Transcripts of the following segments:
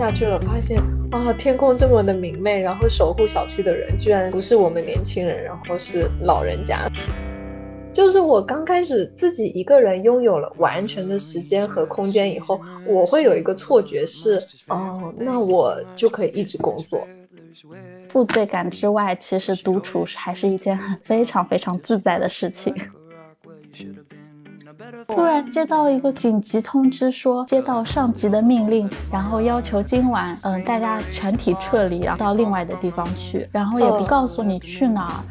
下去了，发现啊，天空这么的明媚，然后守护小区的人居然不是我们年轻人，然后是老人家。就是我刚开始自己一个人拥有了完全的时间和空间以后，我会有一个错觉是，哦，那我就可以一直工作。负罪感之外，其实独处还是一件很非常非常自在的事情。突然接到一个紧急通知，说接到上级的命令，然后要求今晚，嗯，大家全体撤离，然后到另外的地方去，然后也不告诉你去哪儿。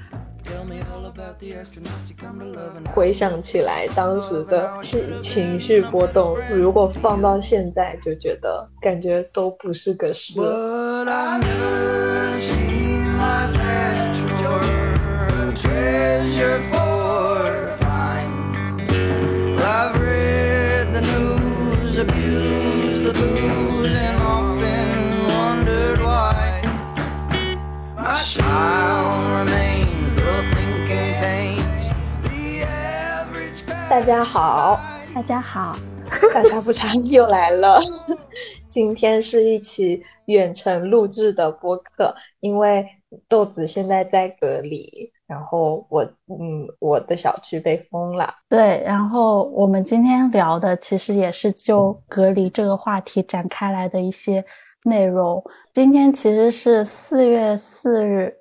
回想起来当时的情情绪波动，如果放到现在，就觉得感觉都不是个事。大家好，大家好，大差不差又来了。今天是一期远程录制的播客，因为豆子现在在隔离，然后我嗯，我的小区被封了。对，然后我们今天聊的其实也是就隔离这个话题展开来的一些内容。今天其实是四月四日，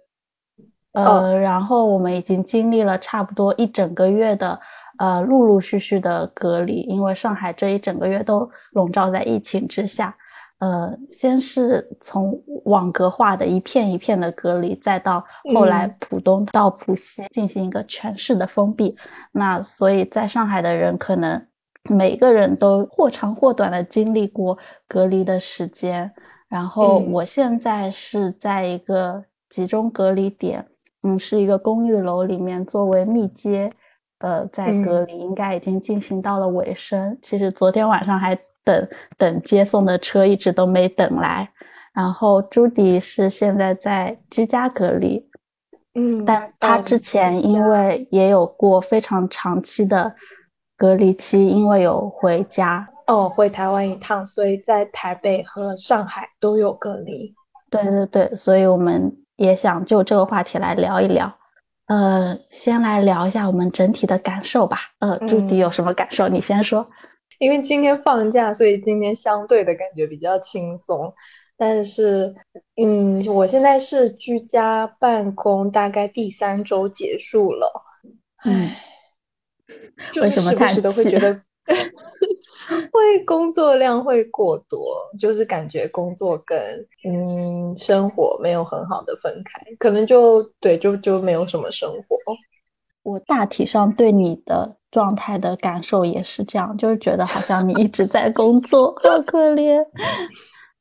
呃，然后我们已经经历了差不多一整个月的。呃，陆陆续续的隔离，因为上海这一整个月都笼罩在疫情之下。呃，先是从网格化的一片一片的隔离，再到后来浦东到浦西进行一个全市的封闭。那所以在上海的人，可能每个人都或长或短的经历过隔离的时间。然后我现在是在一个集中隔离点，嗯，是一个公寓楼里面，作为密接。呃，在隔离应该已经进行到了尾声。其实昨天晚上还等等接送的车，一直都没等来。然后朱迪是现在在居家隔离，嗯，但他之前因为也有过非常长期的隔离期，因为有回家哦，回台湾一趟，所以在台北和上海都有隔离。对对对，所以我们也想就这个话题来聊一聊。呃，先来聊一下我们整体的感受吧。呃，朱迪有什么感受？你先说。因为今天放假，所以今天相对的感觉比较轻松。但是，嗯，我现在是居家办公，大概第三周结束了。唉，就是时不时的会觉得。会工作量会过多，就是感觉工作跟嗯生活没有很好的分开，可能就对就就没有什么生活。我大体上对你的状态的感受也是这样，就是觉得好像你一直在工作，好可怜。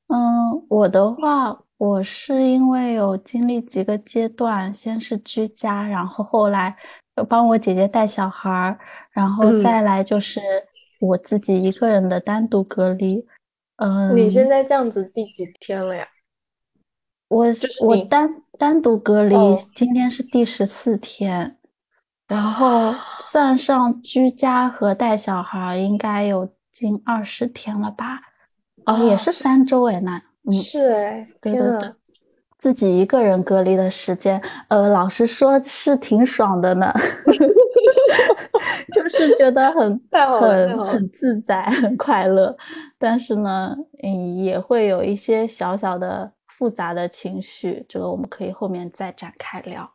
嗯，我的话，我是因为有经历几个阶段，先是居家，然后后来有帮我姐姐带小孩儿，然后再来就是。我自己一个人的单独隔离，嗯，你现在这样子第几天了呀？我我单单独隔离，今天是第十四天，然后算上居家和带小孩，应该有近二十天了吧？哦，也是三周哎，那嗯是哎，对对对，自己一个人隔离的时间，呃，老实说是挺爽的呢。就是觉得很 很很自在，很快乐，但是呢，嗯，也会有一些小小的复杂的情绪，这个我们可以后面再展开聊。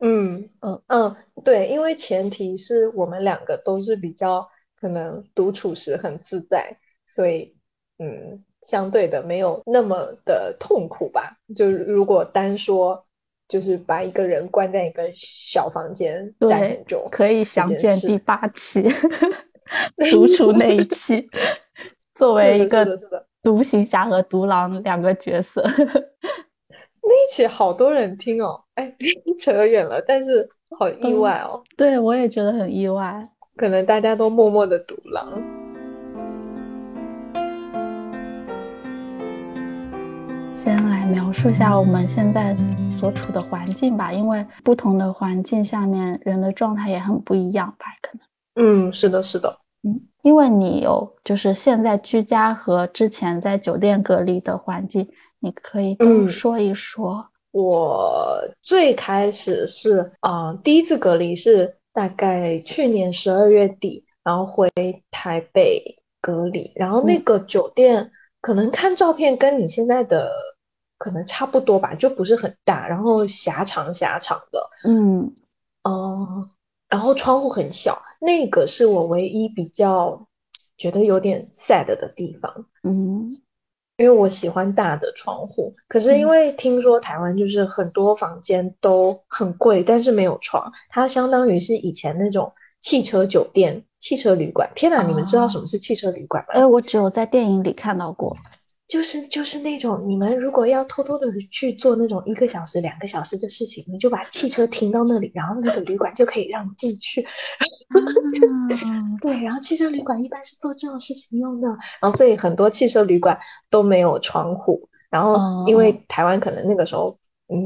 嗯嗯嗯，对，因为前提是我们两个都是比较可能独处时很自在，所以嗯，相对的没有那么的痛苦吧。就如果单说。就是把一个人关在一个小房间，对，可以想见第八期 独处那一期，作为一个独行侠和独狼两个角色，那一期好多人听哦，哎，扯远了，但是好意外哦，对我也觉得很意外，可能大家都默默的独狼。先来描述下我们现在所处的环境吧，因为不同的环境下面人的状态也很不一样吧？可能，嗯，是的，是的，嗯，因为你有就是现在居家和之前在酒店隔离的环境，你可以都说一说。我最开始是啊，第一次隔离是大概去年十二月底，然后回台北隔离，然后那个酒店可能看照片跟你现在的可能差不多吧，就不是很大，然后狭长狭长的，嗯。哦，然后窗户很小，那个是我唯一比较觉得有点 sad 的地方，嗯。因为我喜欢大的窗户，可是因为听说台湾就是很多房间都很贵，但是没有床，它相当于是以前那种汽车酒店、汽车旅馆。天哪，你们知道什么是汽车旅馆吗？哎，我只有在电影里看到过。就是就是那种，你们如果要偷偷的去做那种一个小时、两个小时的事情，你就把汽车停到那里，然后那个旅馆就可以让你进去。对，然后汽车旅馆一般是做这种事情用的，然后所以很多汽车旅馆都没有窗户。然后因为台湾可能那个时候嗯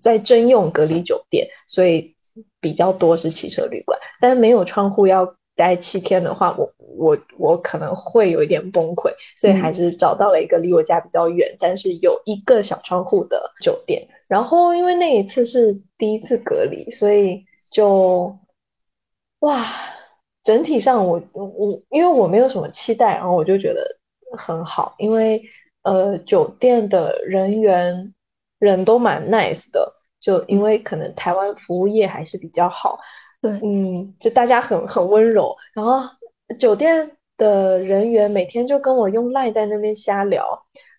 在征用隔离酒店，所以比较多是汽车旅馆，但是没有窗户要。待七天的话，我我我可能会有一点崩溃，所以还是找到了一个离我家比较远，但是有一个小窗户的酒店。然后因为那一次是第一次隔离，所以就哇，整体上我我因为我没有什么期待，然后我就觉得很好，因为呃酒店的人员人都蛮 nice 的，就因为可能台湾服务业还是比较好。对，嗯，就大家很很温柔，然后酒店的人员每天就跟我用赖在那边瞎聊，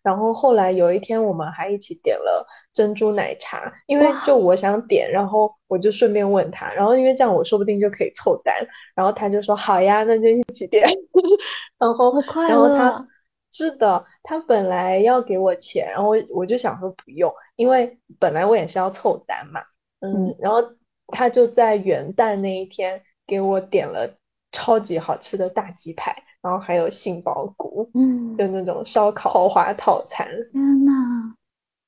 然后后来有一天我们还一起点了珍珠奶茶，因为就我想点，然后我就顺便问他，然后因为这样我说不定就可以凑单，然后他就说好呀，那就一起点，然后然后他是的，他本来要给我钱，然后我就想说不用，因为本来我也是要凑单嘛，嗯，然后。他就在元旦那一天给我点了超级好吃的大鸡排，然后还有杏鲍菇，嗯，就那种烧烤豪华套餐。天呐，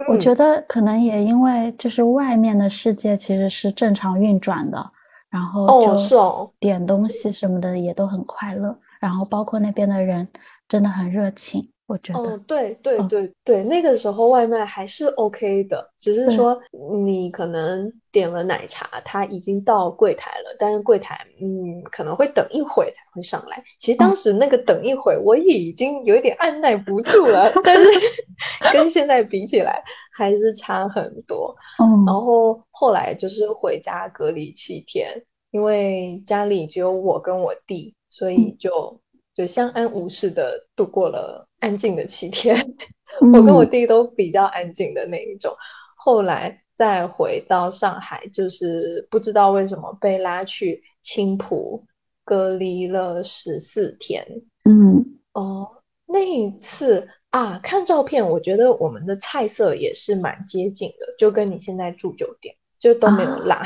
我觉得可能也因为就是外面的世界其实是正常运转的，然后就是哦，点东西什么的也都很快乐，然后包括那边的人真的很热情。我觉得，哦对对对对，那个时候外卖还是 OK 的，只是说你可能点了奶茶，它已经到柜台了，但是柜台嗯可能会等一会才会上来。其实当时那个等一会，我也已经有点按耐不住了，但是 跟现在比起来还是差很多。嗯，然后后来就是回家隔离七天，因为家里只有我跟我弟，所以就。就相安无事的度过了安静的七天，我跟我弟都比较安静的那一种。后来再回到上海，就是不知道为什么被拉去青浦隔离了十四天。嗯，哦，那一次啊，看照片，我觉得我们的菜色也是蛮接近的，就跟你现在住酒店就都没有辣，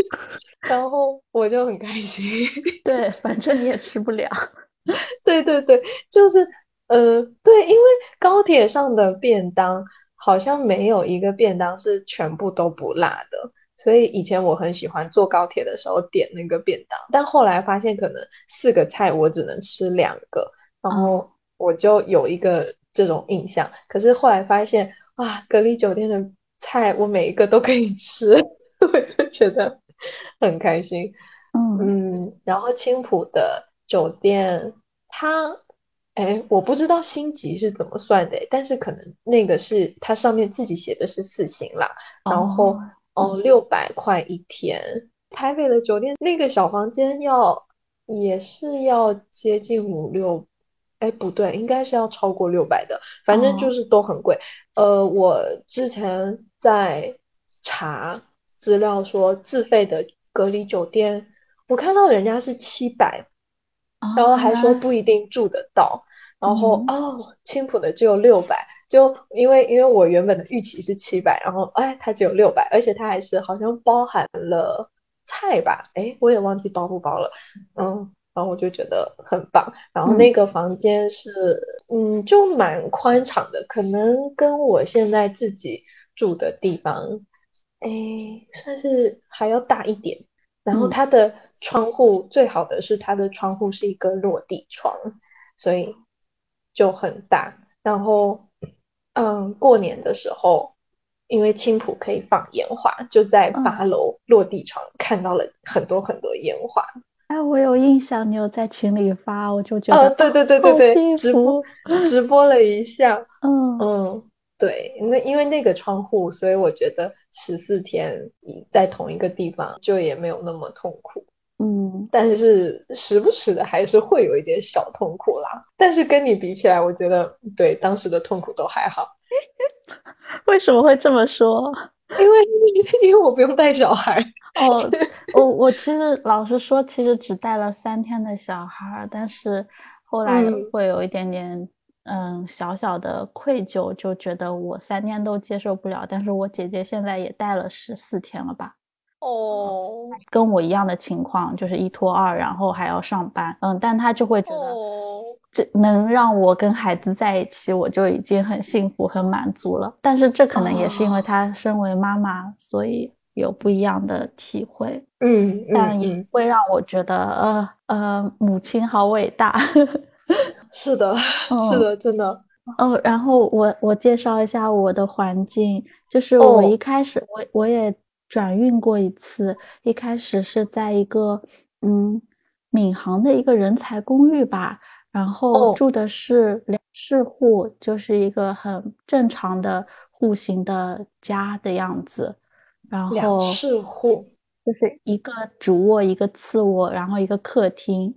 然后我就很开心。对，反正你也吃不了。对对对，就是呃，对，因为高铁上的便当好像没有一个便当是全部都不辣的，所以以前我很喜欢坐高铁的时候点那个便当，但后来发现可能四个菜我只能吃两个，然后我就有一个这种印象。可是后来发现，哇，隔离酒店的菜我每一个都可以吃，我就觉得很开心。嗯嗯，然后青浦的。酒店，它，哎，我不知道星级是怎么算的，但是可能那个是它上面自己写的是四星啦，然后哦，六百块一天。台北的酒店那个小房间要也是要接近五六，哎，不对，应该是要超过六百的，反正就是都很贵。呃，我之前在查资料说自费的隔离酒店，我看到人家是七百。然后还说不一定住得到，然后哦，青浦的只有六百，就因为因为我原本的预期是七百，然后哎，它只有六百，而且它还是好像包含了菜吧，哎，我也忘记包不包了，嗯，然后我就觉得很棒，然后那个房间是嗯，就蛮宽敞的，可能跟我现在自己住的地方，哎，算是还要大一点。然后它的窗户最好的是它的窗户是一个落地窗，所以就很大。然后，嗯，过年的时候，因为青浦可以放烟花，就在八楼落地窗看到了很多很多烟花。哎，我有印象，你有在群里发，我就觉得，哦，对对对对对，直播 直播了一下，嗯嗯，对，那因为那个窗户，所以我觉得十四天在同一个地方就也没有那么痛苦，嗯，但是时不时的还是会有一点小痛苦啦。但是跟你比起来，我觉得对当时的痛苦都还好。为什么会这么说？因为因为我不用带小孩。哦，我我其实老实说，其实只带了三天的小孩，但是后来会有一点点嗯小小的愧疚，就觉得我三天都接受不了。但是我姐姐现在也带了十四天了吧？哦，跟我一样的情况，就是一拖二，然后还要上班。嗯，但他就会觉得这能让我跟孩子在一起，我就已经很幸福、很满足了。但是这可能也是因为他身为妈妈，所以。有不一样的体会，嗯，但也会让我觉得，呃呃，母亲好伟大。是的，是的，真的。哦，然后我我介绍一下我的环境，就是我一开始我我也转运过一次，一开始是在一个嗯闵行的一个人才公寓吧，然后住的是两室户，就是一个很正常的户型的家的样子。然后两室户就是一个主卧，一个次卧，然后一个客厅。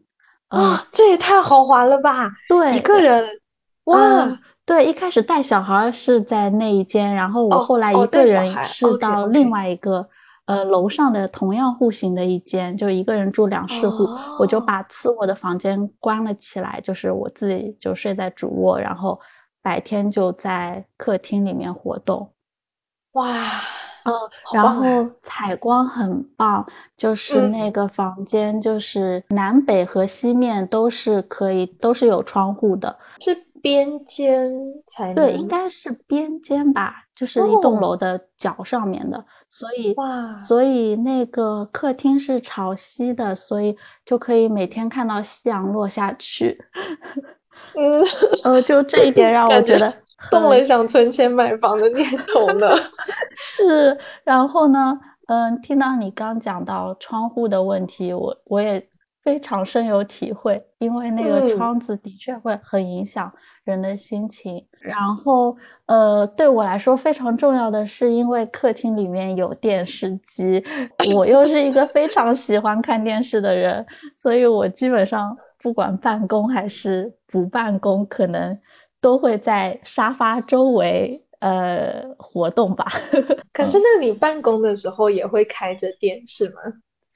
啊，这也太豪华了吧！对，一个人哇，对，一开始带小孩是在那一间，然后我后来一个人是到另外一个呃楼上的同样户型的一间，就一个人住两室户，我就把次卧的房间关了起来，就是我自己就睡在主卧，然后白天就在客厅里面活动。哇！哦，然后采光很棒，就是那个房间，就是南北和西面都是可以，都是有窗户的，是边间才对，应该是边间吧，就是一栋楼的角上面的，所以哇，所以那个客厅是朝西的，所以就可以每天看到夕阳落下去。嗯，呃，就这一点 让我觉得。动了想存钱买房的念头呢？是，然后呢？嗯，听到你刚讲到窗户的问题，我我也非常深有体会，因为那个窗子的确会很影响人的心情。然后，呃，对我来说非常重要的是，因为客厅里面有电视机，我又是一个非常喜欢看电视的人，所以我基本上不管办公还是不办公，可能。都会在沙发周围呃活动吧。可是，那你办公的时候也会开着电视吗？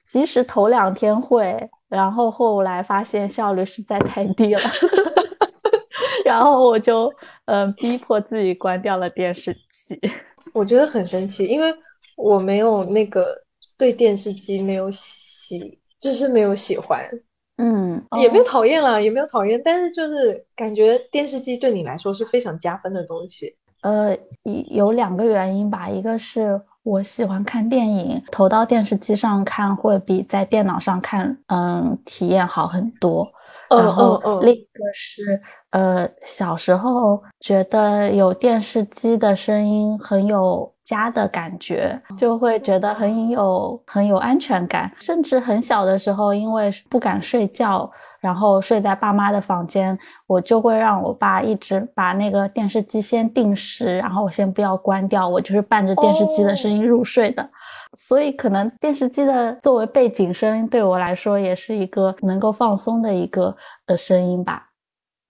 其实头两天会，然后后来发现效率实在太低了，然后我就嗯逼迫自己关掉了电视机。我觉得很神奇，因为我没有那个对电视机没有喜，就是没有喜欢。嗯，也没有讨厌啦，也没有讨厌，但是就是感觉电视机对你来说是非常加分的东西。呃，有两个原因吧，一个是我喜欢看电影，投到电视机上看会比在电脑上看，嗯，体验好很多。然后另一个是，呃，小时候觉得有电视机的声音很有。家的感觉就会觉得很有很有安全感，甚至很小的时候，因为不敢睡觉，然后睡在爸妈的房间，我就会让我爸一直把那个电视机先定时，然后我先不要关掉，我就是伴着电视机的声音入睡的。所以可能电视机的作为背景声对我来说也是一个能够放松的一个呃声音吧。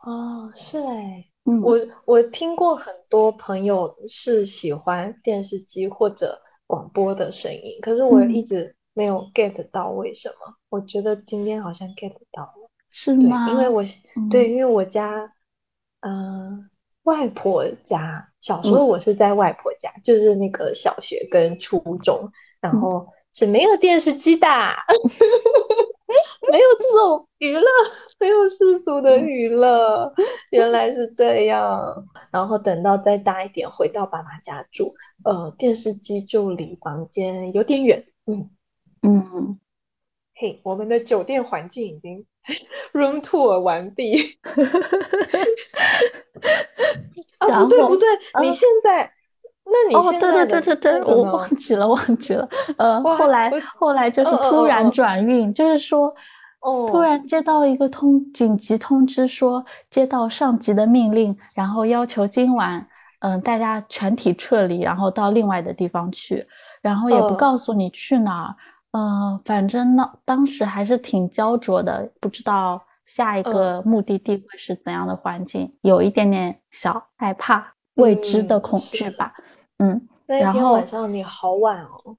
哦，是哎。我我听过很多朋友是喜欢电视机或者广播的声音，可是我一直没有 get 到为什么。我觉得今天好像 get 到了，是吗？因为我对，因为我家，嗯，外婆家小时候我是在外婆家，就是那个小学跟初中，然后是没有电视机的。没有这种娱乐，没有世俗的娱乐，原来是这样。然后等到再大一点，回到爸妈家住，呃，电视机就离房间有点远。嗯嗯，嘿，我们的酒店环境已经 room tour 完毕。啊，不对不对，你现在，那你哦，对对对对对，我忘记了忘记了。呃，后来后来就是突然转运，就是说，哦，突然接到一个通紧急通知，说接到上级的命令，然后要求今晚，嗯，大家全体撤离，然后到另外的地方去，然后也不告诉你去哪儿。嗯，反正呢，当时还是挺焦灼的，不知道下一个目的地会是怎样的环境，有一点点小害怕未知的恐惧吧。嗯，那天晚上你好晚哦，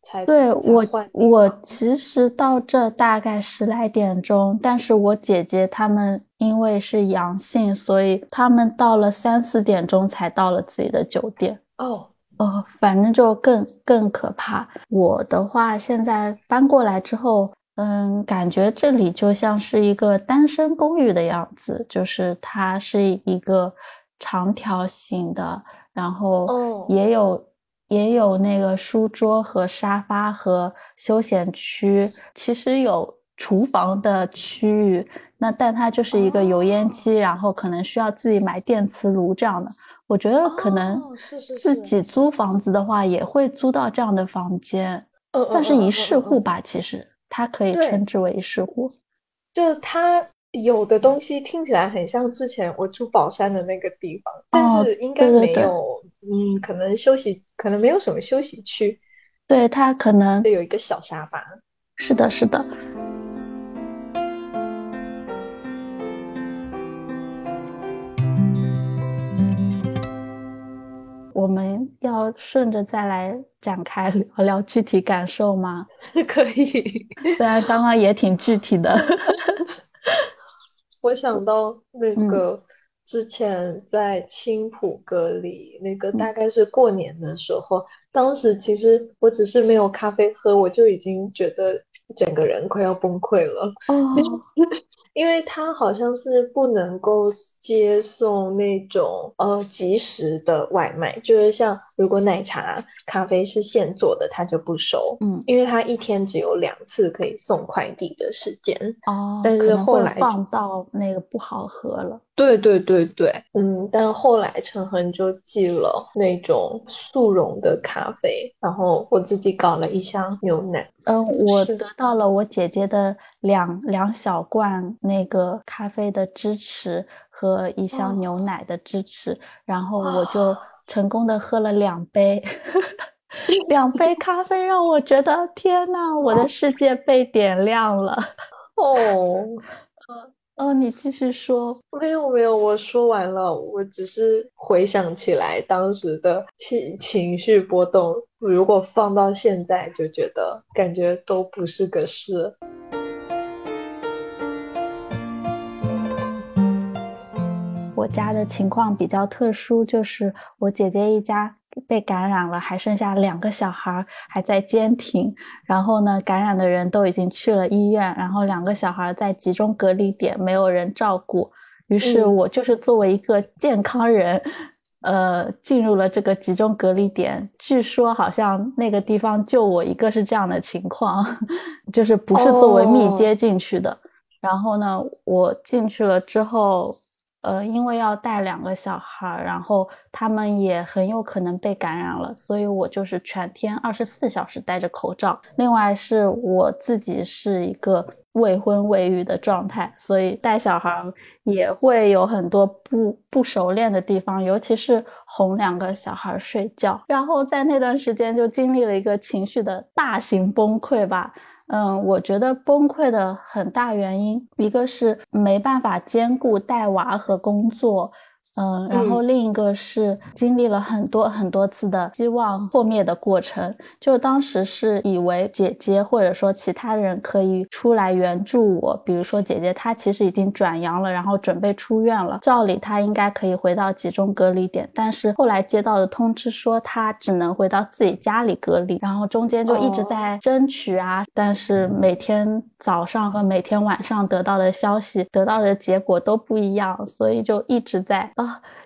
才对我我其实到这大概十来点钟，但是我姐姐他们因为是阳性，所以他们到了三四点钟才到了自己的酒店。哦。呃，反正就更更可怕。我的话，现在搬过来之后，嗯，感觉这里就像是一个单身公寓的样子，就是它是一个长条形的，然后也有也有那个书桌和沙发和休闲区，其实有厨房的区域，那但它就是一个油烟机，然后可能需要自己买电磁炉这样的。我觉得可能自己租房子的话，也会租到这样的房间，算是一室户吧。其实它可以称之为一室户。就是它有的东西听起来很像之前我住宝山的那个地方，但是应该没有，嗯，可能休息，可能没有什么休息区。对，它可能有一个小沙发。是的，是的。我们要顺着再来展开聊 聊具体感受吗？可以，虽然刚刚也挺具体的。我想到那个之前在青浦隔离，那个大概是过年的时候，当时其实我只是没有咖啡喝，我就已经觉得整个人快要崩溃了。哦。因为他好像是不能够接送那种呃即时的外卖，就是像如果奶茶、咖啡是现做的，他就不收。嗯，因为他一天只有两次可以送快递的时间。哦，但是后来放到那个不好喝了。对对对对，嗯，但后来陈恒就寄了那种速溶的咖啡，然后我自己搞了一箱牛奶。嗯，我得到了我姐姐的两两小罐那个咖啡的支持和一箱牛奶的支持，然后我就 成功的喝了两杯，两杯 咖啡让我觉得天呐，我的世界被点亮了。哦。哦，你继续说。没有没有，我说完了。我只是回想起来当时的情情绪波动，如果放到现在，就觉得感觉都不是个事。我家的情况比较特殊，就是我姐姐一家。被感染了，还剩下两个小孩还在监听。然后呢，感染的人都已经去了医院，然后两个小孩在集中隔离点，没有人照顾。于是我就是作为一个健康人，呃，进入了这个集中隔离点。据说好像那个地方就我一个是这样的情况，就是不是作为密接进去的。然后呢，我进去了之后。呃，因为要带两个小孩，然后他们也很有可能被感染了，所以我就是全天二十四小时戴着口罩。另外是我自己是一个未婚未育的状态，所以带小孩也会有很多不不熟练的地方，尤其是哄两个小孩睡觉。然后在那段时间就经历了一个情绪的大型崩溃吧。嗯，我觉得崩溃的很大原因，一个是没办法兼顾带娃和工作。嗯，然后另一个是经历了很多很多次的希望破灭的过程。就当时是以为姐姐或者说其他人可以出来援助我，比如说姐姐她其实已经转阳了，然后准备出院了，照理她应该可以回到集中隔离点。但是后来接到的通知说她只能回到自己家里隔离，然后中间就一直在争取啊，但是每天早上和每天晚上得到的消息、得到的结果都不一样，所以就一直在。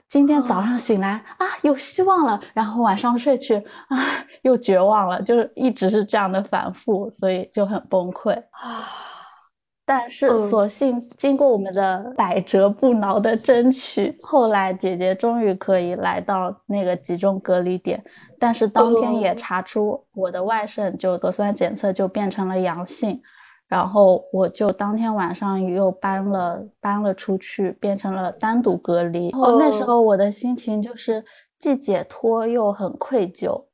今天早上醒来啊，有希望了，然后晚上睡去啊，又绝望了，就是一直是这样的反复，所以就很崩溃啊。但是，所幸经过我们的百折不挠的争取，后来姐姐终于可以来到那个集中隔离点。但是当天也查出我的外甥就核酸检测就变成了阳性，然后我就当天晚上又搬了搬了出去，变成了单独隔离。那时候我的心情就是既解脱又很愧疚。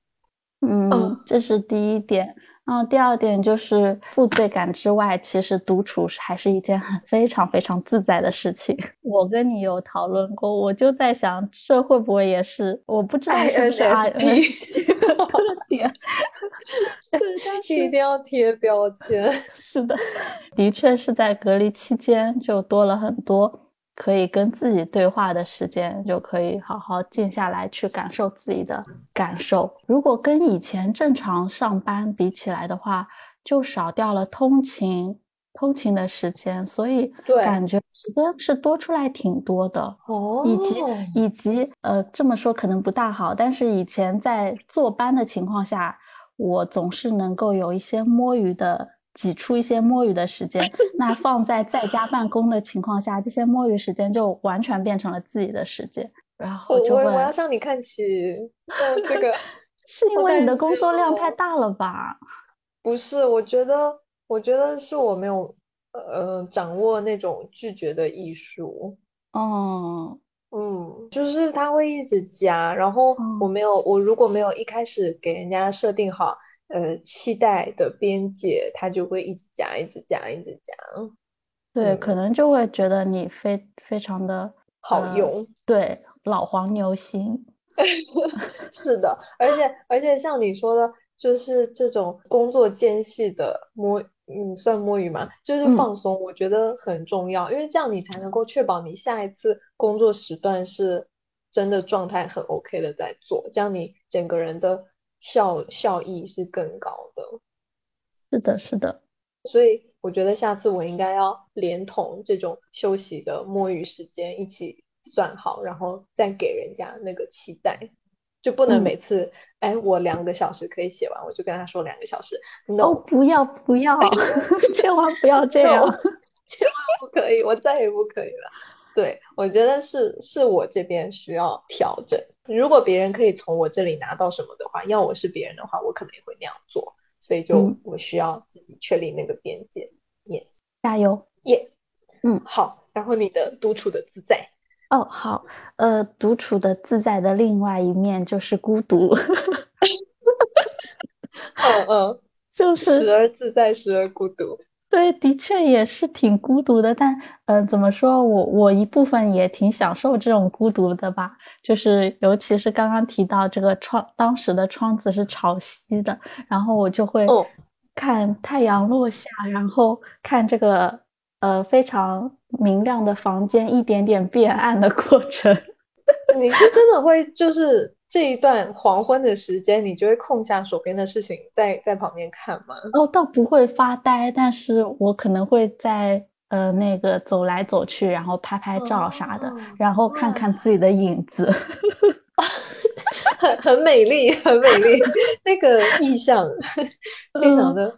嗯，这是第一点。然后第二点就是负罪感之外，其实独处还是一件很非常非常自在的事情。我跟你有讨论过，我就在想，这会不会也是我不知道是不是的点？对，但 是一定要贴标签。是的，的确是在隔离期间就多了很多。可以跟自己对话的时间，就可以好好静下来去感受自己的感受。如果跟以前正常上班比起来的话，就少掉了通勤通勤的时间，所以感觉时间是多出来挺多的。哦，以及以及呃，这么说可能不大好，但是以前在坐班的情况下，我总是能够有一些摸鱼的。挤出一些摸鱼的时间，那放在在家办公的情况下，这些摸鱼时间就完全变成了自己的时间。然后我我要向你看齐，这个 是因为你的工作量太大了吧？不是，我觉得我觉得是我没有呃掌握那种拒绝的艺术。哦，嗯，就是他会一直加，然后我没有，我如果没有一开始给人家设定好。呃，期待的边界，它就会一直讲，一直讲，一直讲。对，可能就会觉得你非非常的好用。对，老黄牛心。是的，而且而且像你说的，就是这种工作间隙的摸，你，算摸鱼吗？就是放松，我觉得很重要，因为这样你才能够确保你下一次工作时段是真的状态很 OK 的在做，这样你整个人的。效效益是更高的，是的，是的，所以我觉得下次我应该要连同这种休息的摸鱼时间一起算好，然后再给人家那个期待，就不能每次哎我两个小时可以写完，我就跟他说两个小时，no，不要不要，千万不要这样，千万不可以，我再也不可以了。对，我觉得是是我这边需要调整。如果别人可以从我这里拿到什么的话，要我是别人的话，我可能也会那样做。所以就我需要自己确立那个边界。Yes，加油！耶，嗯，好。然后你的独处的自在。哦，好。呃，独处的自在的另外一面就是孤独。嗯 嗯，就是时而自在，时而孤独。对，的确也是挺孤独的，但呃，怎么说我我一部分也挺享受这种孤独的吧。就是尤其是刚刚提到这个窗，当时的窗子是朝西的，然后我就会看太阳落下，然后看这个呃非常明亮的房间一点点变暗的过程。你是真的会就是。这一段黄昏的时间，你就会空下手边的事情，在在旁边看吗？哦，倒不会发呆，但是我可能会在呃那个走来走去，然后拍拍照啥的，然后看看自己的影子，很很美丽，很美丽，那个意象非常的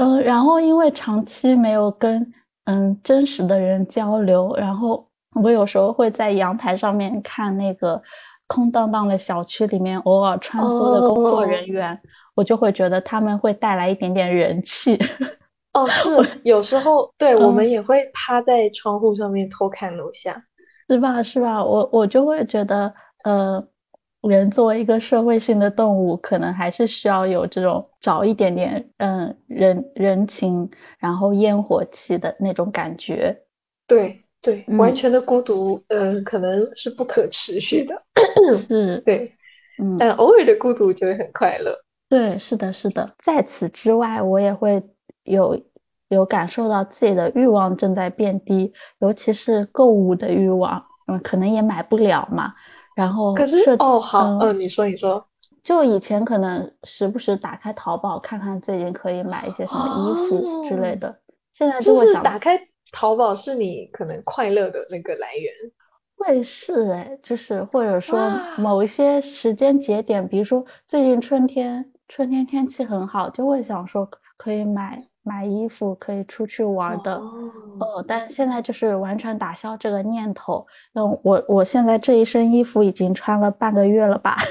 嗯，然后因为长期没有跟嗯真实的人交流，然后我有时候会在阳台上面看那个。空荡荡的小区里面，偶尔穿梭的工作人员，我就会觉得他们会带来一点点人气。哦，是有时候，对我们也会趴在窗户上面偷看楼下，是吧？是吧？我我就会觉得，呃，人作为一个社会性的动物，可能还是需要有这种找一点点，嗯，人人情，然后烟火气的那种感觉。对。对，完全的孤独，嗯，可能是不可持续的。是，对，嗯，但偶尔的孤独就会很快乐。对，是的，是的。在此之外，我也会有有感受到自己的欲望正在变低，尤其是购物的欲望，嗯，可能也买不了嘛。然后，可是哦，好，嗯，你说，你说，就以前可能时不时打开淘宝看看最近可以买一些什么衣服之类的，现在就会想打开。淘宝是你可能快乐的那个来源，会会是哎，就是或者说某一些时间节点，比如说最近春天，春天天气很好，就会想说可以买买衣服，可以出去玩的。哦，但现在就是完全打消这个念头。那，我我现在这一身衣服已经穿了半个月了吧？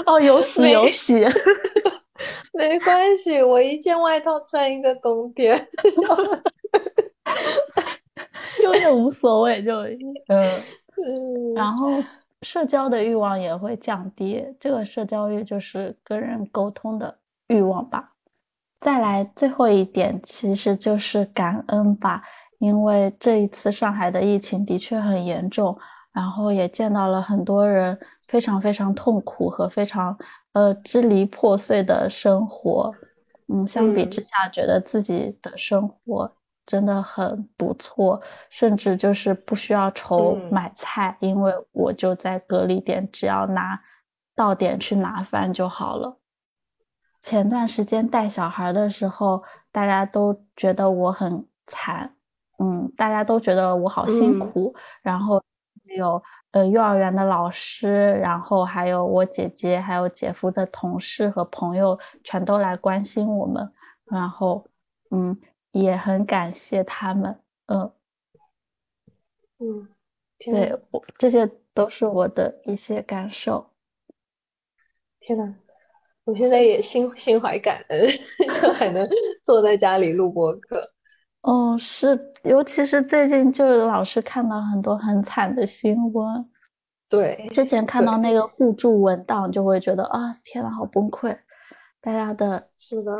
哦，有喜有喜，没关系，我一件外套穿一个冬天。就是无所谓，就 嗯，然后社交的欲望也会降低，这个社交欲就是跟人沟通的欲望吧。再来最后一点，其实就是感恩吧，因为这一次上海的疫情的确很严重，然后也见到了很多人非常非常痛苦和非常呃支离破碎的生活。嗯，相比之下，觉得自己的生活。真的很不错，甚至就是不需要愁买菜，因为我就在隔离点，只要拿到点去拿饭就好了。前段时间带小孩的时候，大家都觉得我很惨，嗯，大家都觉得我好辛苦。然后有呃幼儿园的老师，然后还有我姐姐，还有姐夫的同事和朋友，全都来关心我们。然后，嗯。也很感谢他们，嗯，嗯，对我这些都是我的一些感受。天呐，我现在也心心怀感恩，就还能坐在家里录播课。哦，是，尤其是最近就老是看到很多很惨的新闻。对，之前看到那个互助文档，就会觉得啊，天呐，好崩溃。大家的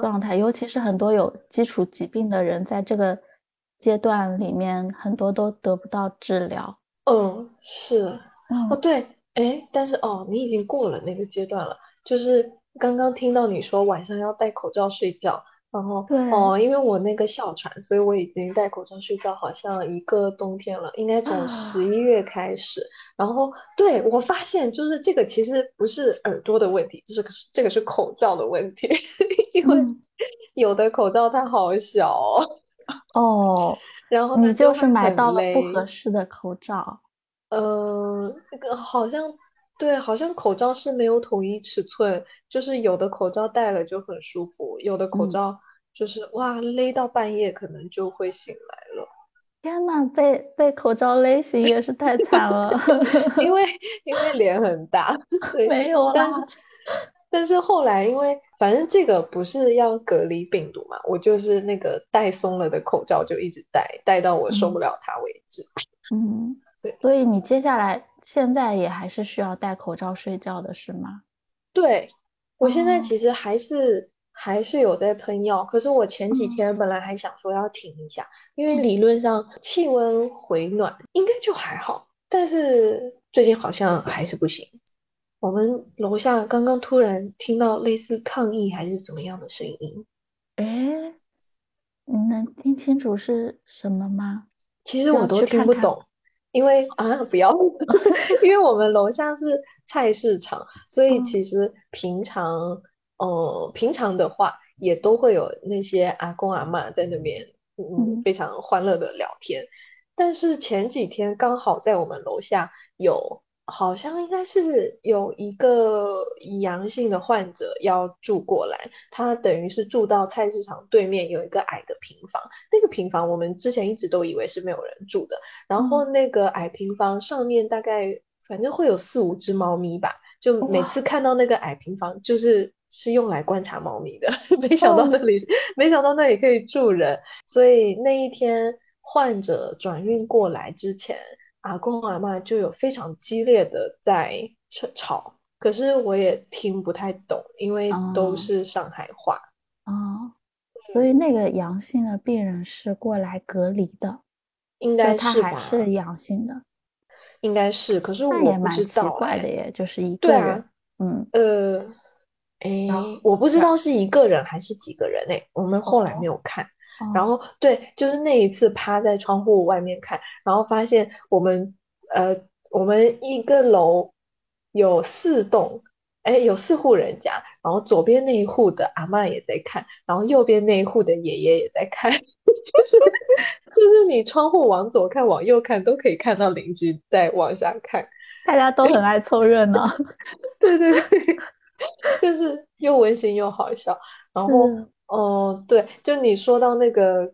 状态，尤其是很多有基础疾病的人，在这个阶段里面，很多都得不到治疗。嗯，是。哦，对，哎，但是哦，你已经过了那个阶段了。就是刚刚听到你说晚上要戴口罩睡觉。然后哦，因为我那个哮喘，所以我已经戴口罩睡觉，好像一个冬天了，应该从十一月开始。然后对我发现，就是这个其实不是耳朵的问题，这是这个是口罩的问题，因为 有的口罩它好小哦。然后你就是买到了不合适的口罩。呃，那个好像对，好像口罩是没有统一尺寸，就是有的口罩戴了就很舒服，有的口罩。就是哇，勒到半夜可能就会醒来了。天呐，被被口罩勒醒也是太惨了。因为因为脸很大，没有。但是但是后来，因为反正这个不是要隔离病毒嘛，我就是那个戴松了的口罩就一直戴，戴到我受不了它为止。嗯，对。所以你接下来现在也还是需要戴口罩睡觉的是吗？对，我现在其实还是。还是有在喷药，可是我前几天本来还想说要停一下，因为理论上气温回暖应该就还好，但是最近好像还是不行。我们楼下刚刚突然听到类似抗议还是怎么样的声音，哎，你能听清楚是什么吗？其实我都听不懂，因为啊不要，因为我们楼下是菜市场，所以其实平常。呃，平常的话也都会有那些阿公阿妈在那边，嗯，非常欢乐的聊天。但是前几天刚好在我们楼下有，好像应该是有一个阳性的患者要住过来，他等于是住到菜市场对面有一个矮的平房，那个平房我们之前一直都以为是没有人住的，然后那个矮平房上面大概反正会有四五只猫咪吧，就每次看到那个矮平房就是。是用来观察猫咪的，没想到那里，没想到那里可以住人。所以那一天患者转运过来之前，阿公阿妈就有非常激烈的在吵，可是我也听不太懂，因为都是上海话。哦，所以那个阳性的病人是过来隔离的，应该是还是阳性的，应该是。可是我也蛮奇怪的耶，就是一个人，嗯呃。哎，我不知道是一个人还是几个人哎，我们后来没有看。然后对，就是那一次趴在窗户外面看，然后发现我们呃，我们一个楼有四栋，哎，有四户人家，然后左边那一户的阿妈也在看，然后右边那一户的爷爷也在看，就是就是你窗户往左看往右看都可以看到邻居在往下看，大家都很爱凑热闹。对对对，就是又温馨又好笑。然后，哦，对，就你说到那个，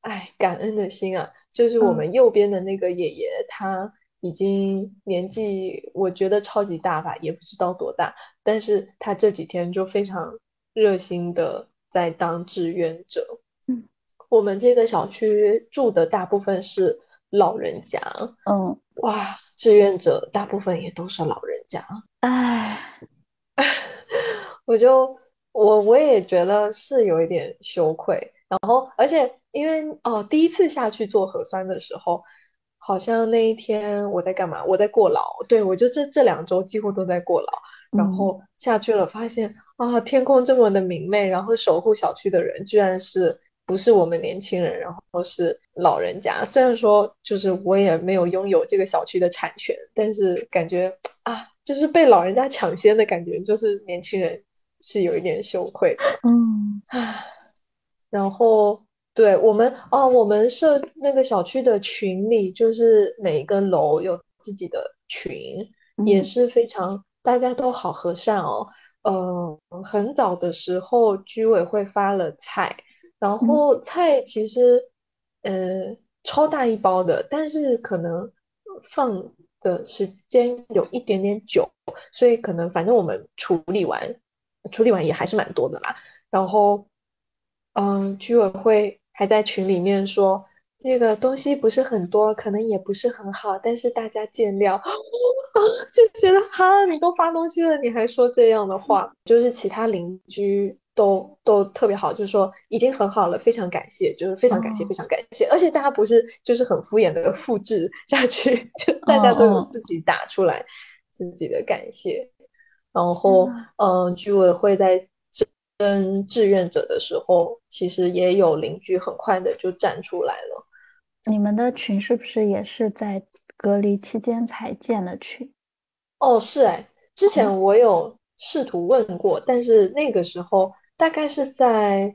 哎，感恩的心啊，就是我们右边的那个爷爷他。已经年纪，我觉得超级大吧，也不知道多大。但是他这几天就非常热心的在当志愿者。嗯，我们这个小区住的大部分是老人家。嗯，哇，志愿者大部分也都是老人家。唉，我就我我也觉得是有一点羞愧。然后，而且因为哦，第一次下去做核酸的时候。好像那一天我在干嘛？我在过劳。对我就这这两周几乎都在过劳，然后下去了，发现啊，天空这么的明媚，然后守护小区的人居然是不是我们年轻人，然后是老人家。虽然说就是我也没有拥有这个小区的产权，但是感觉啊，就是被老人家抢先的感觉，就是年轻人是有一点羞愧的。嗯啊，然后。对我们哦，我们设那个小区的群里，就是每一个楼有自己的群，也是非常大家都好和善哦。嗯，很早的时候居委会发了菜，然后菜其实呃超大一包的，但是可能放的时间有一点点久，所以可能反正我们处理完处理完也还是蛮多的啦。然后嗯，居委会。还在群里面说这个东西不是很多，可能也不是很好，但是大家见谅啊，就觉得哈，你都发东西了，你还说这样的话，就是其他邻居都都特别好，就是说已经很好了，非常感谢，就是非常感谢，非常感谢，而且大家不是就是很敷衍的复制下去，就大家都有自己打出来自己的感谢，然后嗯，居委会在。征志愿者的时候，其实也有邻居很快的就站出来了。你们的群是不是也是在隔离期间才建的群？哦，是哎，之前我有试图问过，但是那个时候大概是在，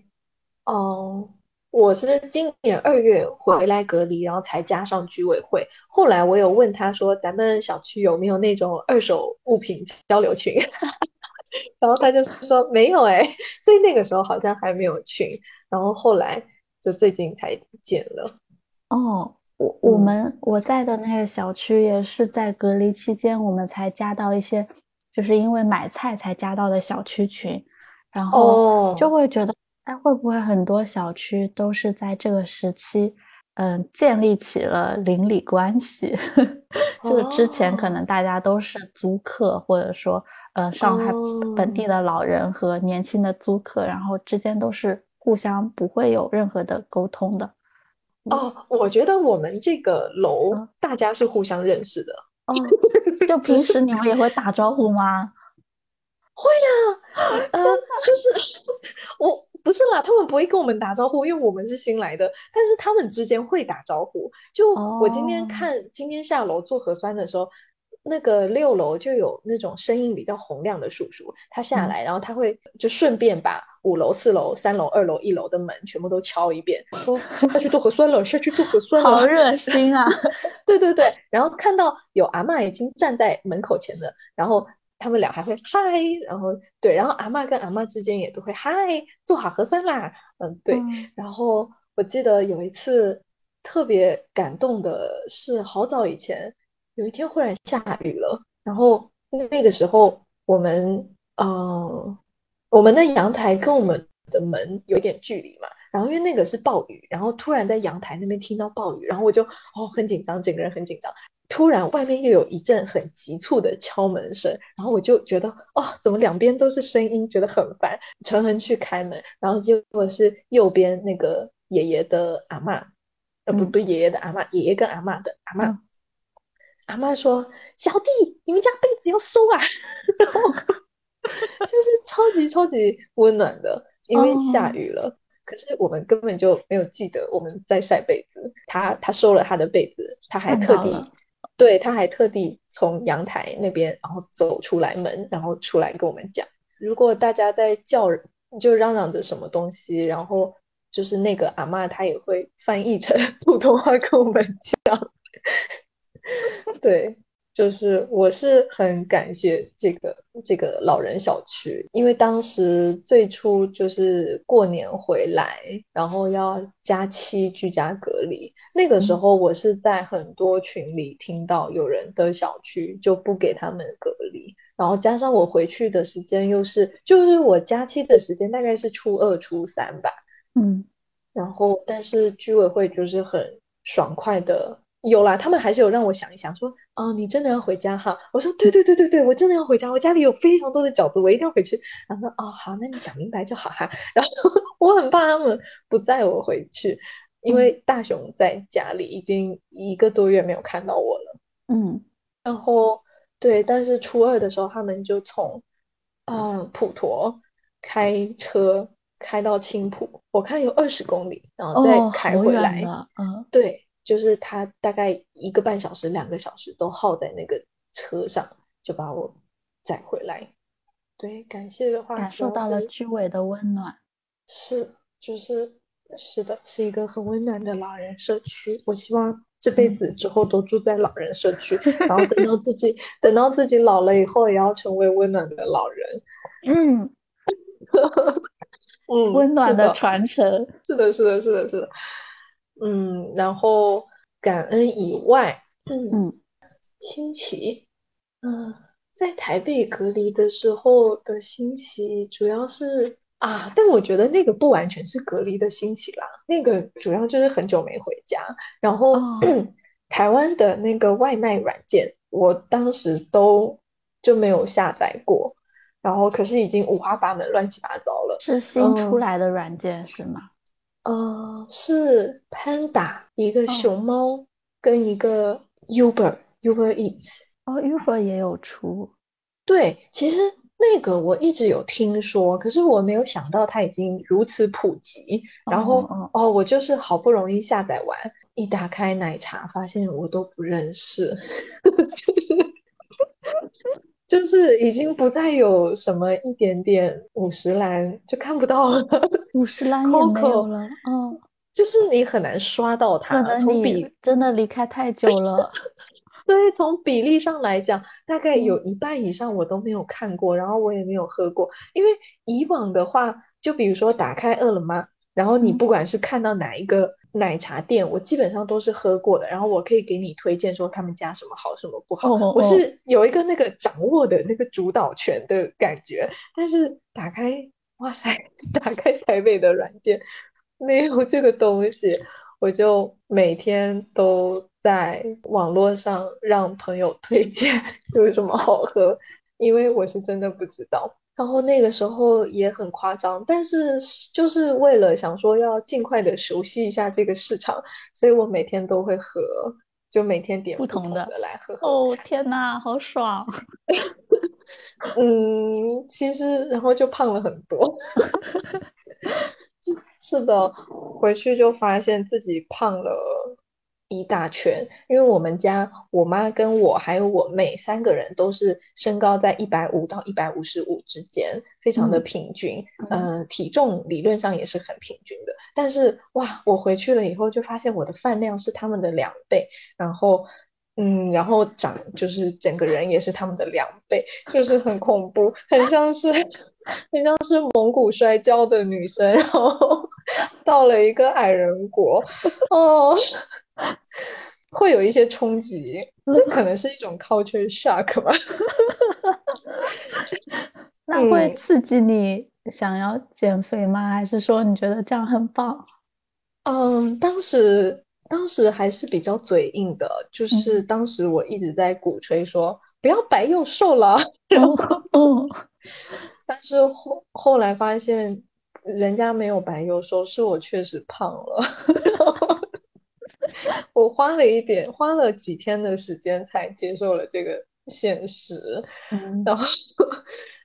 嗯，我是今年二月回来隔离，然后才加上居委会。后来我有问他说，咱们小区有没有那种二手物品交流群？然后他就说没有哎，所以那个时候好像还没有群，然后后来就最近才建了。哦，我我们我在的那个小区也是在隔离期间，我们才加到一些，就是因为买菜才加到的小区群，然后就会觉得，哎，会不会很多小区都是在这个时期？嗯，建立起了邻里关系，就是之前可能大家都是租客，或者说，嗯，上海本地的老人和年轻的租客，然后之间都是互相不会有任何的沟通的。哦，我觉得我们这个楼大家是互相认识的。哦，就平时你们也会打招呼吗？会呀，呃，就是 我。不是啦，他们不会跟我们打招呼，因为我们是新来的。但是他们之间会打招呼。就我今天看，今天下楼做核酸的时候，那个六楼就有那种声音比较洪亮的叔叔，他下来，然后他会就顺便把五楼、四楼、三楼、二楼、一楼的门全部都敲一遍，说下去做核酸了，下去做核酸了。好热心啊！对对对，然后看到有阿妈已经站在门口前的，然后。他们俩还会嗨，然后对，然后阿妈跟阿妈之间也都会嗨，做好核酸啦，嗯，对。然后我记得有一次特别感动的是，好早以前有一天忽然下雨了，然后那个时候我们嗯，我们的阳台跟我们的门有点距离嘛，然后因为那个是暴雨，然后突然在阳台那边听到暴雨，然后我就哦很紧张，整个人很紧张。突然，外面又有一阵很急促的敲门声，然后我就觉得，哦，怎么两边都是声音，觉得很烦。陈恒去开门，然后结果是右边那个爷爷的阿妈，呃，不，不爷爷的阿妈，爷爷跟阿妈的阿妈。阿妈说：“小弟，你们家被子要收啊！” 然后就是超级超级温暖的，因为下雨了，可是我们根本就没有记得我们在晒被子。他他收了他的被子，他还特地。对，他还特地从阳台那边，然后走出来门，然后出来跟我们讲，如果大家在叫，就嚷嚷着什么东西，然后就是那个阿妈她也会翻译成 普通话跟我们讲。对。就是我是很感谢这个这个老人小区，因为当时最初就是过年回来，然后要加期居家隔离，那个时候我是在很多群里听到有人的小区就不给他们隔离，然后加上我回去的时间又是就是我加期的时间大概是初二初三吧，嗯，然后但是居委会就是很爽快的。有啦，他们还是有让我想一想，说，哦，你真的要回家哈？我说，对对对对对，我真的要回家，我家里有非常多的饺子，我一定要回去。然后说，哦，好，那你想明白就好哈。然后 我很怕他们不载我回去，因为大雄在家里已经一个多月没有看到我了。嗯，然后对，但是初二的时候，他们就从，嗯，普陀开车开到青浦，我看有二十公里，然后再开回来。嗯，对。就是他大概一个半小时、两个小时都耗在那个车上，就把我载回来。对，感谢的话，感受到了居委的温暖。是，就是是的，是一个很温暖的老人社区。我希望这辈子之后都住在老人社区，然后等到自己等到自己老了以后，也要成为温暖的老人。嗯，嗯，温暖的传承。是的，是的，是的，是的。嗯，然后感恩以外，嗯，新奇，嗯，在台北隔离的时候的新奇，主要是啊，但我觉得那个不完全是隔离的新奇啦，那个主要就是很久没回家，然后 台湾的那个外卖软件，我当时都就没有下载过，然后可是已经五花八门、乱七八糟了，是新出来的软件是吗？呃，是 Panda 一个熊猫跟一个 Uber Uber Eats 哦，Uber 也有出。对，其实那个我一直有听说，可是我没有想到它已经如此普及。然后哦，我就是好不容易下载完，一打开奶茶，发现我都不认识，就是就是已经不再有什么一点点五十岚就看不到了。五十岚也没有了，嗯，就是你很难刷到它。可能你真的离开太久了。对，从比例上来讲，大概有一半以上我都没有看过，然后我也没有喝过。因为以往的话，就比如说打开饿了么，然后你不管是看到哪一个奶茶店，我基本上都是喝过的，然后我可以给你推荐说他们家什么好，什么不好。我是有一个那个掌握的那个主导权的感觉，但是打开。哇塞！打开台北的软件，没有这个东西，我就每天都在网络上让朋友推荐 有什么好喝，因为我是真的不知道。然后那个时候也很夸张，但是就是为了想说要尽快的熟悉一下这个市场，所以我每天都会喝，就每天点不同的来喝。哦天哪，好爽！嗯，其实然后就胖了很多，是的，回去就发现自己胖了一大圈。因为我们家我妈跟我还有我妹三个人都是身高在一百五到一百五十五之间，非常的平均。嗯，体重理论上也是很平均的。但是哇，我回去了以后就发现我的饭量是他们的两倍，然后。嗯，然后长就是整个人也是他们的两倍，就是很恐怖，很像是 很像是蒙古摔跤的女生，然后 到了一个矮人国，哦，会有一些冲击，这可能是一种 culture shock 吧。那会刺激你想要减肥吗？还是说你觉得这样很棒？嗯，当时。当时还是比较嘴硬的，就是当时我一直在鼓吹说不要白又瘦了，然后，但是后后来发现人家没有白又瘦，是我确实胖了，我花了一点，花了几天的时间才接受了这个现实，然后，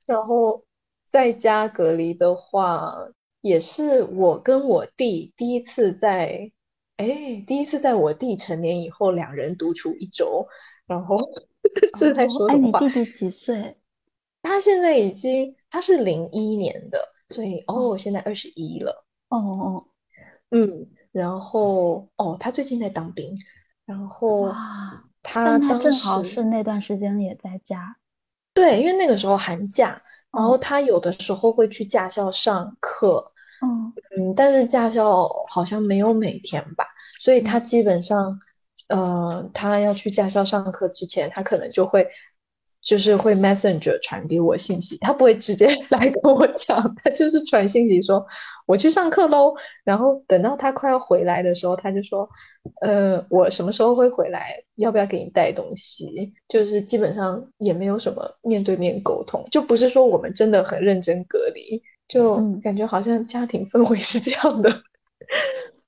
然后在家隔离的话，也是我跟我弟第一次在。哎，第一次在我弟成年以后，两人独处一周，然后 这才说的话。哎，你弟弟几岁？他现在已经他是零一年的，所以哦，现在二十一了。哦哦，嗯，然后哦，他最近在当兵，然后哇，他但他当正好时是那段时间也在家。对，因为那个时候寒假，然后哦他有的时候会去驾校上课，嗯。嗯，但是驾校好像没有每天吧，所以他基本上，呃，他要去驾校上课之前，他可能就会就是会 Messenger 传给我信息，他不会直接 来跟我讲，他就是传信息说我去上课喽，然后等到他快要回来的时候，他就说，呃，我什么时候会回来？要不要给你带东西？就是基本上也没有什么面对面沟通，就不是说我们真的很认真隔离，就嗯感觉好像家庭氛围是这样的。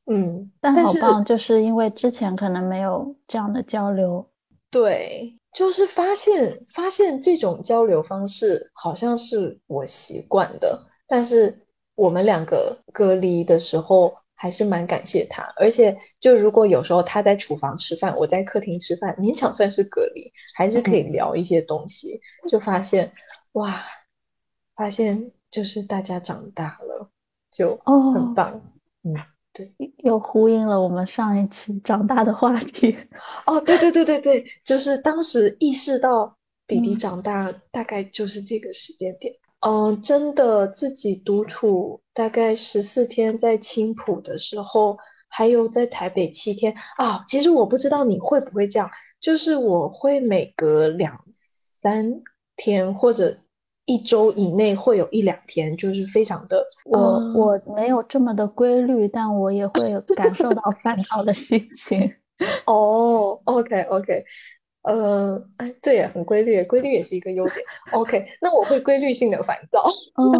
嗯，但是但好棒，就是因为之前可能没有这样的交流。对，就是发现发现这种交流方式好像是我习惯的，但是我们两个隔离的时候还是蛮感谢他，而且就如果有时候他在厨房吃饭，我在客厅吃饭，勉强算是隔离，还是可以聊一些东西，就发现哇，发现就是大家长大了，就哦。很棒。嗯，又呼应了我们上一期长大的话题。哦，对对对对对，就是当时意识到弟弟嗯长大，大概就是这个时间点。嗯，真的自己独处大概十四天，在青浦的时候，还有在台北七天啊。其实我不知道你会不会这样，就是我会每隔两三天或者一周以内会有一两天，就是非常的我嗯我没有这么的规律，但我也会感受到烦躁的心情。哦，OK OK，呃，哎，对呀，很规律，规律也是一个优点。OK，那我会规律性的烦躁，嗯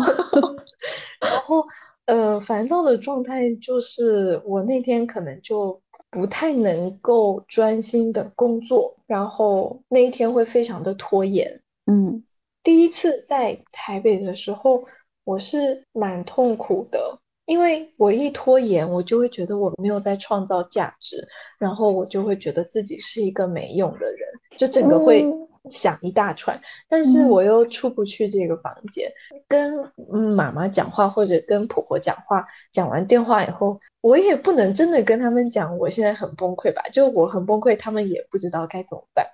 然后呃，烦躁的状态就是我那天可能就不太能够专心的工作，然后那一天会非常的拖延。嗯第一次在台北的时候，我是蛮痛苦的，因为我一拖延，我就会觉得我没有在创造价值，然后我就会觉得自己是一个没用的人，就整个会嗯。想一大串，但是嗯。我又出不去这个房间，跟嗯妈妈讲话或者跟婆婆讲话，讲完电话以后，我也不能真的跟他们讲我现在很崩溃吧，就我很崩溃，他们也不知道该怎么办。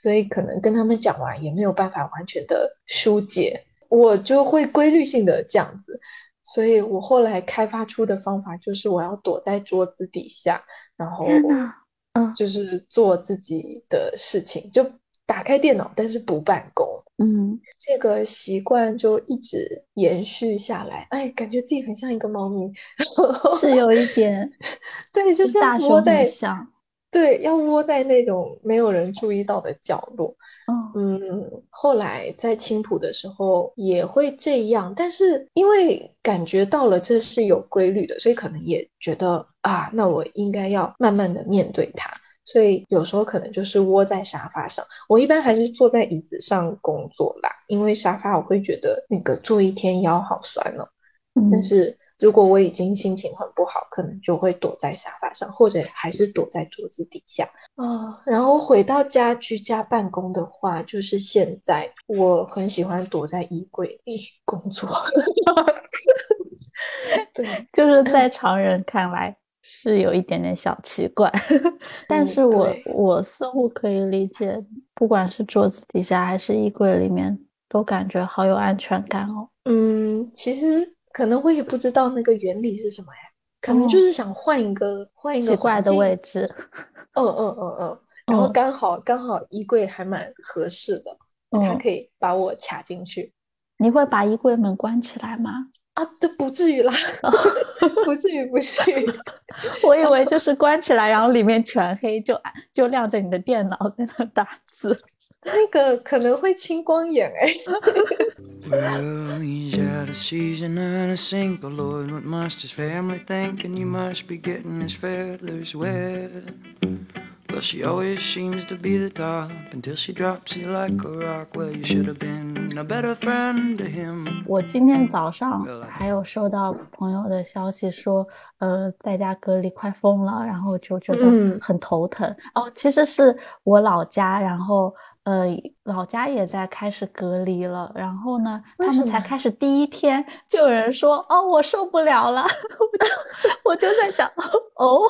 所以可能跟他们讲完也没有办法完全的疏解，我就会规律性的这样子。所以我后来开发出的方法就是我要躲在桌子底下，然后嗯就是做自己的事情，就打开电脑，但是不办公。嗯这个习惯就一直延续下来，哎，感觉自己很像一个猫咪，是有一点对，就是要大熊窝在很像。对，要窝在那种没有人注意到的角落。嗯嗯，后来在青浦的时候也会这样，但是因为感觉到了这是有规律的，所以可能也觉得啊，那我应该要慢慢的面对它。所以有时候可能就是窝在沙发上，我一般还是坐在椅子上工作啦，因为沙发我会觉得那个坐一天腰好酸哦。但嗯是如果我已经心情很不好，可能就会躲在沙发上，或者还是躲在桌子底下啊、然后回到家居家办公的话，就是现在我很喜欢躲在衣柜里工作。对，就是在常人看来是有一点点小奇怪，但嗯是我对我似乎可以理解，不管是桌子底下还是衣柜里面，都感觉好有安全感哦。嗯，其实可能我也不知道那个原理是什么呀，可能哦就是想换一个换一个奇怪的位置，嗯嗯嗯嗯，然后嗯刚好刚好衣柜还蛮合适的，它嗯可以把我卡进去。你会把衣柜门关起来吗？啊，这不至于啦，不至于不至于，我以为 就是关起来，然后里面全黑，就就亮着你的电脑在那打字。那个可能会青光眼哎、Well, he's out of season and a single. Lord, what must his family think? And you must be getting his feathers wet. Well, she always seems to be the top until she drops you like a rock. Well, you should have been a better friend to him. 我今天早上还有收到朋友的消息说，呃，在家隔离快疯了，然后就觉得嗯很头疼。哦，其实是我老家，然后呃，老家也在开始隔离了，然后呢，他们才开始第一天，就有人说，哦，我受不了了，我就我就在想，哦，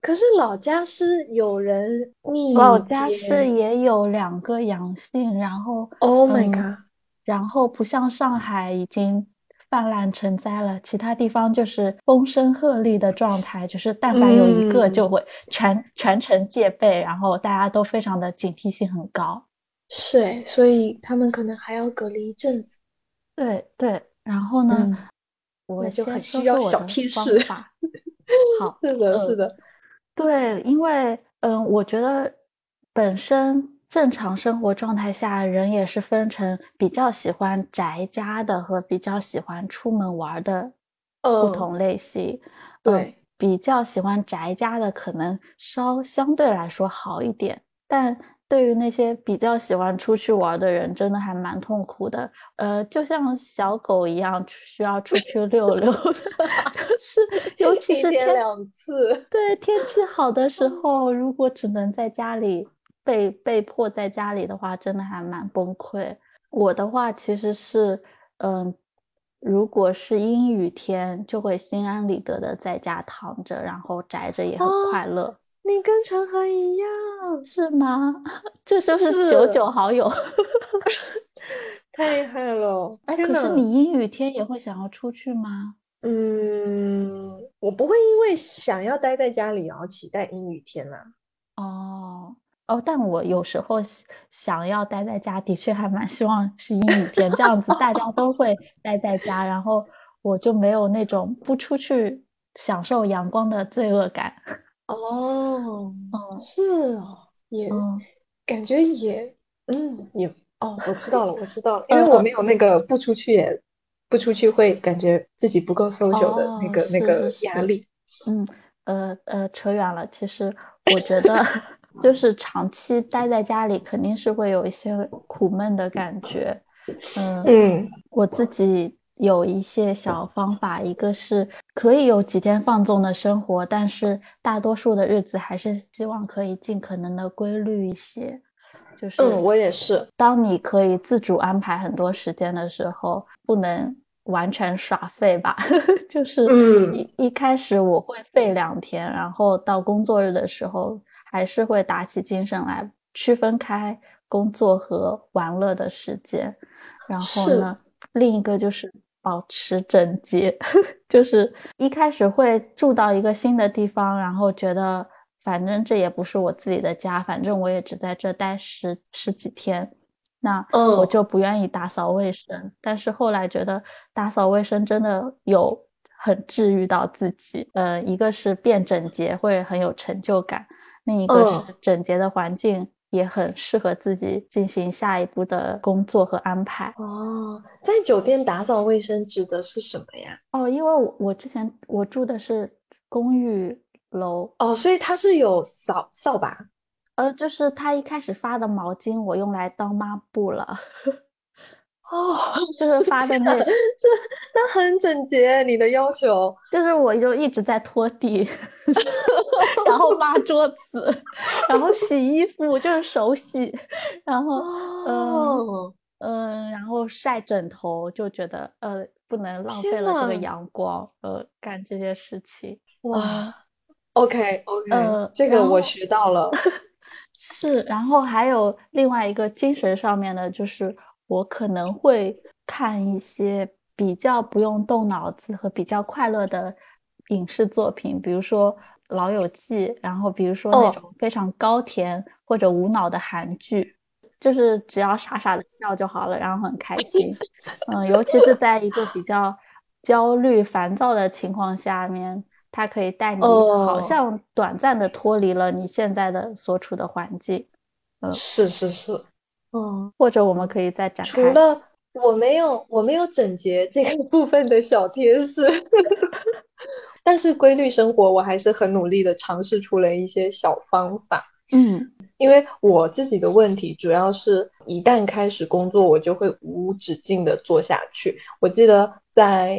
可是老家是有人密老家是也有两个阳性，然后，Oh my 嗯 god，然后不像上海已经泛滥成灾了，其他地方就是风声鹤唳的状态，就是但凡有一个就嗯会全全城戒备，然后大家都非常的警惕性很高。是诶，所以他们可能还要隔离一阵子。对对，然后呢，嗯我那就很需要小贴方士。好，是的，呃是的，对，因为嗯，我觉得本身正常生活状态下，人也是分成比较喜欢宅家的和比较喜欢出门玩儿的不嗯同类型。呃对，比较喜欢宅家的可能稍相对来说好一点，但对于那些比较喜欢出去玩儿的人，真的还蛮痛苦的。呃，就像小狗一样，需要出去遛遛的，就是 尤其是天两次，对，天气好的时 候，如果只能在家里被被迫在家里的话，真的还蛮崩溃。我的话其实是，嗯，如果是阴雨天，就会心安理得的在家躺着，然后宅着也很哦快乐，你跟陈恒一样，是吗？这就是九是九好友。太厉害了！哎，可是你阴雨天也会想要出去吗？嗯，我不会因为想要待在家里，然后期待阴雨天啦。哦哦，但我有时候想想要待在家，的确还蛮希望是阴雨天，这样子大家都会待在家，然后我就没有那种不出去享受阳光的罪恶感。哦，嗯是哦，也嗯感觉也，嗯，也哦，我知道了，我知道了，因为我没有那个不出去也不出去会感觉自己不够 social 的那哦个那个压力。嗯，呃呃，扯远了。其实我觉得，就是长期待在家里，肯定是会有一些苦闷的感觉。嗯嗯我自己有一些小方法，一个是可以有几天放纵的生活，但是大多数的日子还是希望可以尽可能的规律一些。就是嗯，我也是。当你可以自主安排很多时间的时候，不能完全耍废吧。就是嗯一一开始我会废两天，然后到工作日的时候，还是会打起精神来区分开工作和玩乐的时间。然后呢，另一个就是保持整洁，就是一开始会住到一个新的地方，然后觉得反正这也不是我自己的家，反正我也只在这待十十几天，那我嗯就不愿意打扫卫生。但是后来觉得打扫卫生真的有很治愈到自己，呃，一个是变整洁会很有成就感，另一个嗯是整洁的环境也很适合自己进行下一步的工作和安排。哦，在酒店打扫卫生指的是什么呀？哦，因为我我之前我住的是公寓楼，哦，所以它是有扫扫把。呃，就是他一开始发的毛巾我用来当抹布了，哦，就是 发的那，这那很整洁，你的要求。就是我就一直在拖地，然后抹桌子，然后洗衣服就是手洗，然后嗯哦，嗯，然后晒枕头，就觉得呃不能浪费了这个阳光，呃干这些事情。哇，OK OK，呃这个我学到了。是，然后还有另外一个精神上面的，就是我可能会看一些比较不用动脑子和比较快乐的影视作品，比如说《老友记》，然后比如说那哦种非常高甜或者无脑的韩剧，就是只要傻傻的笑就好了，然后很开心。嗯，尤其是在一个比较焦虑、烦躁的情况下面，它可以带你好哦。像短暂的脱离了你现在的所处的环境，嗯。是是是，嗯，或者我们可以再展开。除了我没有我没有整洁这个部分的小贴士，但是规律生活我还是很努力的尝试出了一些小方法。嗯因为我自己的问题主要是一旦开始工作，我就会无止境的做下去。我记得在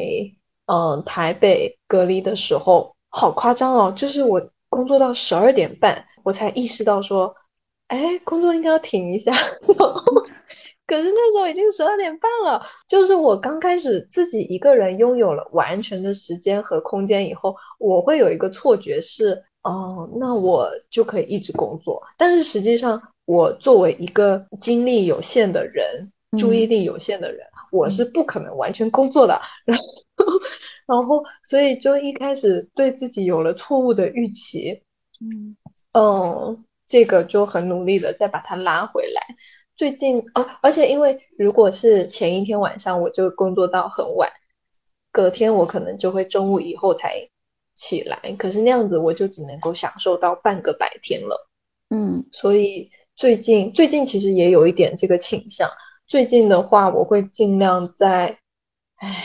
嗯、呃台北隔离的时候，好夸张哦，就是我工作到十二点半，我才意识到说，哎，工作应该要停一下。可是那时候已经十二点半了，就是我刚开始自己一个人拥有了完全的时间和空间以后，我会有一个错觉是，哦，那我就可以一直工作。但是实际上，我作为一个精力有限的人，注意力有限的人，我是不可能完全工作的。然后，然后，所以就一开始对自己有了错误的预期。嗯嗯，这个就很努力的再把它拉回来。最近哦，而且因为如果是前一天晚上我就工作到很晚，隔天我可能就会中午以后才起来，可是那样子我就只能够享受到半个白天了。嗯，所以最近最近其实也有一点这个倾向。最近的话，我会尽量在，唉，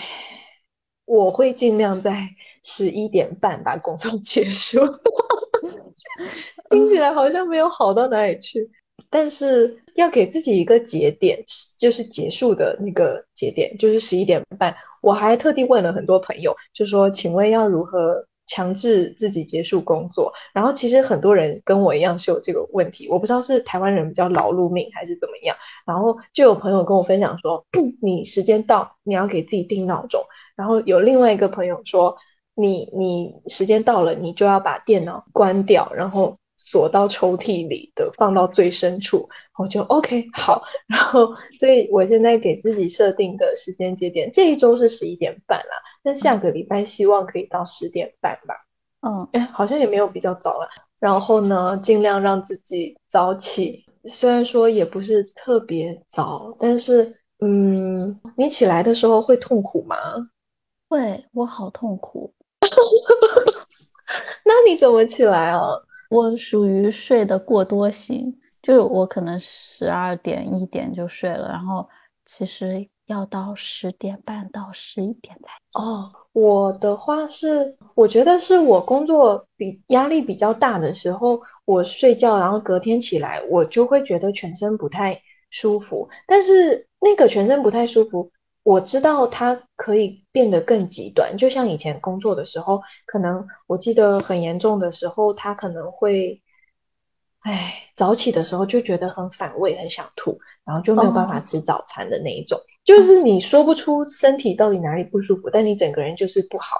我会尽量在十一点半把工作结束。听起来好像没有好到哪里去。但是要给自己一个节点，就是结束的那个节点，就是十一点半。我还特地问了很多朋友，就说：“请问要如何强制自己结束工作？”然后其实很多人跟我一样是有这个问题，我不知道是台湾人比较劳碌命还是怎么样。然后就有朋友跟我分享说：“ 你时间到，你要给自己定闹钟。”然后有另外一个朋友说：“你你时间到了，你就要把电脑关掉，然后。”锁到抽屉里的，放到最深处，我就 OK 好。然后，所以我现在给自己设定的时间节点，这一周是十一点半啦。那下个礼拜希望可以到十点半吧。嗯，哎，好像也没有比较早啊。然后呢，尽量让自己早起，虽然说也不是特别早，但是，嗯，你起来的时候会痛苦吗？会，我好痛苦。那你怎么起来啊？我属于睡得过多型，就是我可能十二点一点就睡了，然后其实要到十点半到十一点才。哦，我的话是，我觉得是我工作比压力比较大的时候，我睡觉，然后隔天起来，我就会觉得全身不太舒服，但是那个全身不太舒服。我知道它可以变得更极端，就像以前工作的时候，可能我记得很严重的时候，他可能会，哎，早起的时候就觉得很反胃，很想吐，然后就没有办法吃早餐的那一种，就是你说不出身体到底哪里不舒服，但你整个人就是不好，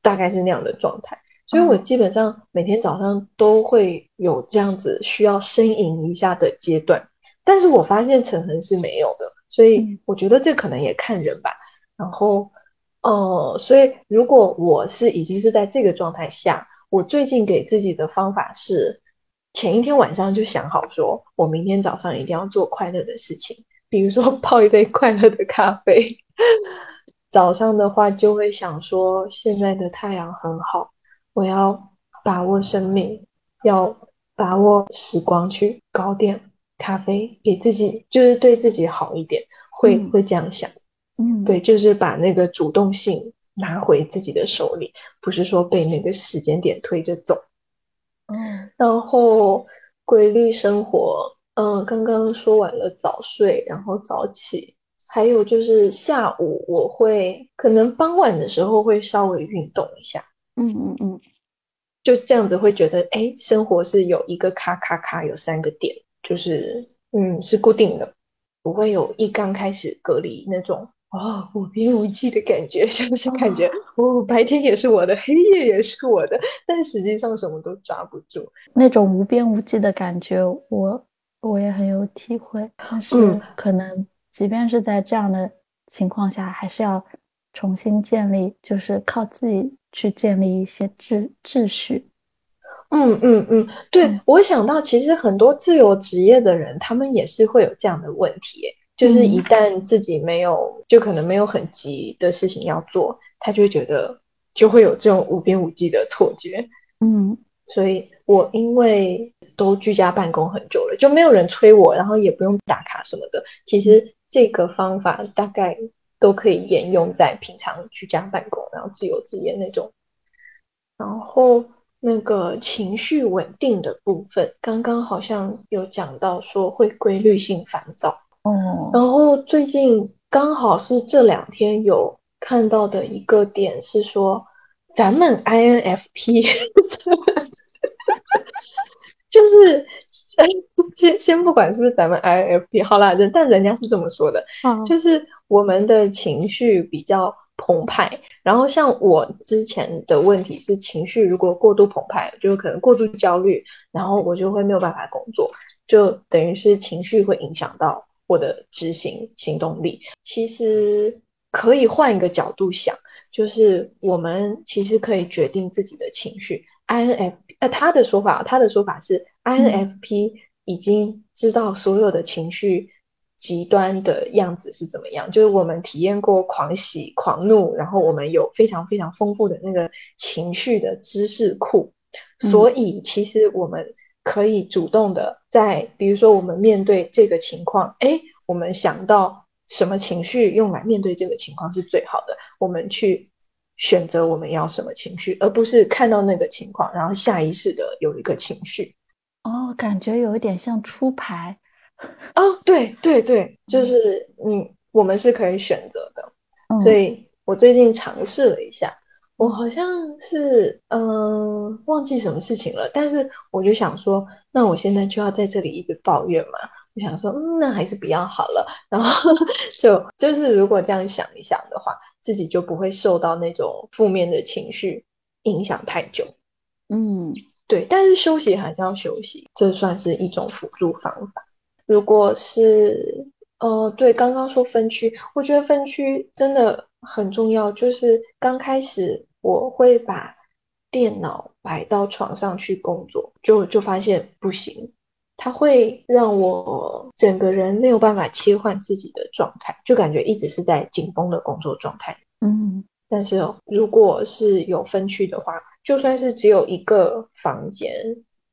大概是那样的状态。所以我基本上每天早上都会有这样子需要呻吟一下的阶段，但是我发现陈恒是没有的。所以我觉得这可能也看人吧。然后，呃，所以如果我是已经是在这个状态下，我最近给自己的方法是，前一天晚上就想好，说我明天早上一定要做快乐的事情，比如说 泡一杯快乐的咖啡。早上的话就会想说，现在的太阳很好，我要把握生命，要把握时光，去搞点。咖啡给自己就是对自己好一点，会会这样想，嗯，对，就是把那个主动性拿回自己的手里，不是说被那个时间点推着走。嗯，然后规律生活，嗯，刚刚说完了早睡，然后早起，还有就是下午我会可能傍晚的时候会稍微运动一下，嗯嗯嗯，就这样子会觉得，哎，生活是有一个咔咔咔有三个点。就是，嗯，是固定的，不会有一刚开始隔离那种哦无边无际的感觉，就是感觉哦白天也是我的，黑夜也是我的，但实际上什么都抓不住那种无边无际的感觉，我我也很有体会。但是可能即便是在这样的情况下，还是要重新建立，就是靠自己去建立一些秩秩序。嗯嗯嗯，对我想到，其实很多自由职业的人，他们也是会有这样的问题，就是一旦自己没有，就可能没有很急的事情要做，他就会觉得就会有这种无边无际的错觉。嗯，所以我因为都居家办公很久了，就没有人催我，然后也不用打卡什么的。其实这个方法大概都可以沿用在平常居家办公，然后自由职业那种，然后。那个情绪稳定的部分，刚刚好像有讲到说会规律性烦躁哦。然后最近刚好是这两天有看到的一个点是说，咱们 INFP 就是先先不管是不是咱们 INFP，好啦，人但人家是这么说的，嗯就是我们的情绪比较澎湃。然后像我之前的问题是情绪如果过度澎湃，就可能过度焦虑，然后我就会没有办法工作，就等于是情绪会影响到我的执行行动力。其实可以换一个角度想，就是我们其实可以决定自己的情绪。INF 呃，他的说法，他的说法是 INFP 已经知道所有的情绪极端的样子是怎么样，就是我们体验过狂喜、狂怒，然后我们有非常非常丰富的那个情绪的知识库，所以其实我们可以主动的在，比如说我们面对这个情况，哎，我们想到什么情绪用来面对这个情况是最好的，我们去选择我们要什么情绪，而不是看到那个情况，然后下意识的有一个情绪。哦，感觉有一点像出牌。哦，对对对，就是嗯，我们是可以选择的。嗯所以我最近尝试了一下，我好像是嗯忘记什么事情了，但是我就想说，那我现在就要在这里一直抱怨嘛？我想说，嗯，那还是不要好了。然后 就就是如果这样想一想的话，自己就不会受到那种负面的情绪影响太久。嗯对，但是休息还是要休息，这算是一种辅助方法。如果是呃，对，刚刚说分区，我觉得分区真的很重要。就是刚开始我会把电脑摆到床上去工作，就就发现不行，它会让我整个人没有办法切换自己的状态，就感觉一直是在紧绷的工作状态。嗯但是哦，如果是有分区的话，就算是只有一个房间，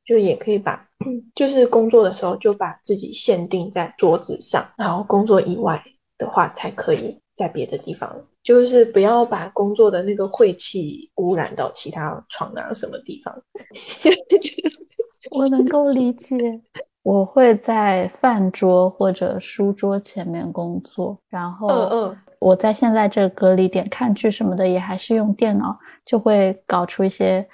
就也可以把，就是工作的时候就把自己限定在桌子上，然后工作以外的话才可以在别的地方，就是不要把工作的那个晦气污染到其他床啊什么地方。我能够理解。我会在饭桌或者书桌前面工作，然后嗯嗯，我在现在这个隔离点看剧什么的，也还是用电脑，就会搞出一些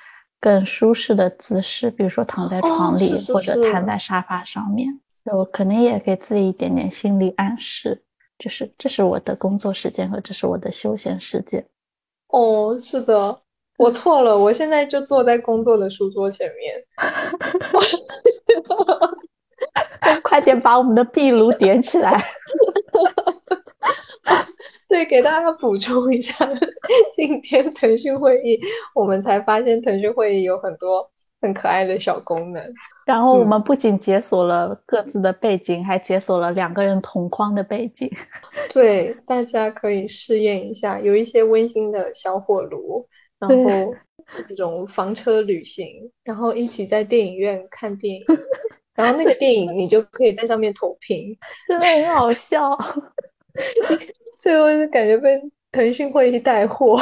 更舒适的姿势，比如说躺在床里、或者是瘫在沙发上面。我可能也给自己一点点心理暗示，就是这是我的工作时间和这是我的休闲时间。哦，是的，我错了，我现在就坐在工作的书桌前面。快点把我们的壁炉点起来！对，给大家补充一下，今天腾讯会议，我们才发现腾讯会议有很多很可爱的小功能。然后我嗯们不仅解锁了各自的背景，还解锁了两个人同框的背景。对，大家可以试验一下，有一些温馨的小火炉，然后这种房车旅行，然后一起在电影院看电影，然后那个电影你就可以在上面投屏，真的很好笑。最后就感觉被腾讯会议带货。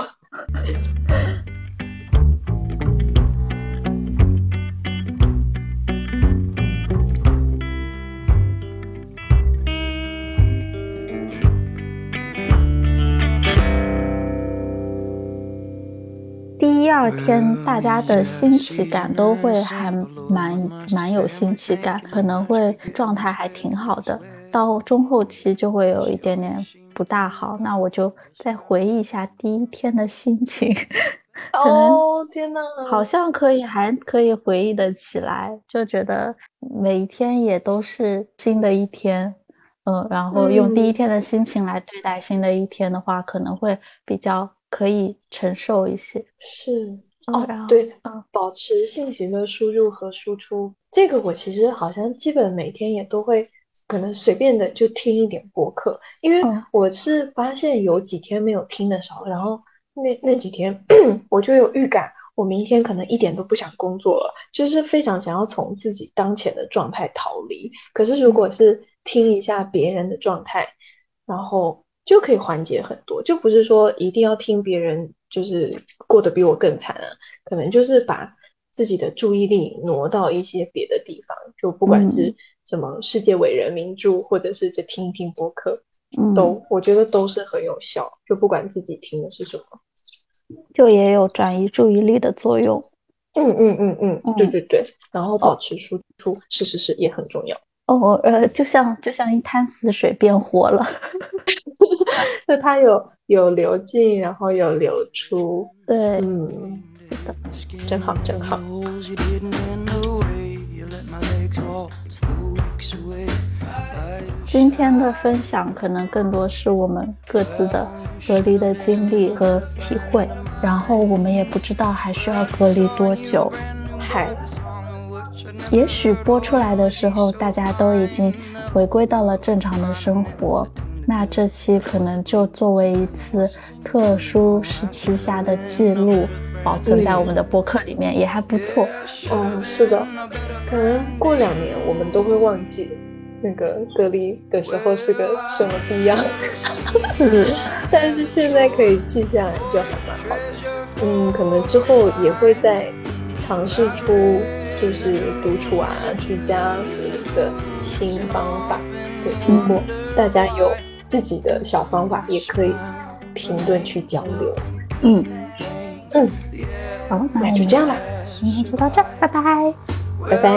第二天，大家的新奇感都会还蛮蛮有新奇感，可能会状态还挺好的。到中后期就会有一点点不大好，那我就再回忆一下第一天的心情，哦，天呐，好像可以还可以回忆得起来，就觉得每一天也都是新的一天，嗯，然后用第一嗯。天的心情来对待新的一天的话，可能会比较可以承受一些。是哦嗯然后，对嗯，保持信息的输入和输出，这个我其实好像基本每天也都会，可能随便的就听一点播客，因为嗯。我是发现有几天没有听的时候，然后那那几天 我就有预感，我明天可能一点都不想工作了，就是非常想要从自己当前的状态逃离。可是如果是听一下别人的状态，然后就可以缓解很多，就不是说一定要听别人就是过得比我更惨啊，可能就是把自己的注意力挪到一些别的地方，就不管是嗯什么世界伟人名著，或者是就听一听播客，嗯，都我觉得都是很有效，就不管自己听的是什么。就也有转移注意力的作用。嗯嗯嗯嗯，对嗯对对，然后保持输出，是是是也很重要。哦，呃，就像就像一滩死水变活了，就它有有流进，然后有流出，对，嗯，是的，真好真好。今天的分享可能更多是我们各自的隔离的经历和体会，然后我们也不知道还需要隔离多久。嗨，也许播出来的时候，大家都已经回归到了正常的生活，那这期可能就作为一次特殊时期下的记录，保存在我们的博客里面，也还不错。哦，是的，可能过两年我们都会忘记。那个隔离的时候是个什么逼样？是，但是现在可以记下来就还蛮好的。嗯，可能之后也会再尝试出就是独处啊、居家的新方法。对，如果大家有自己的小方法，也可以评论去交流。嗯嗯，好，那就这样了，今天就到这，拜拜，拜拜。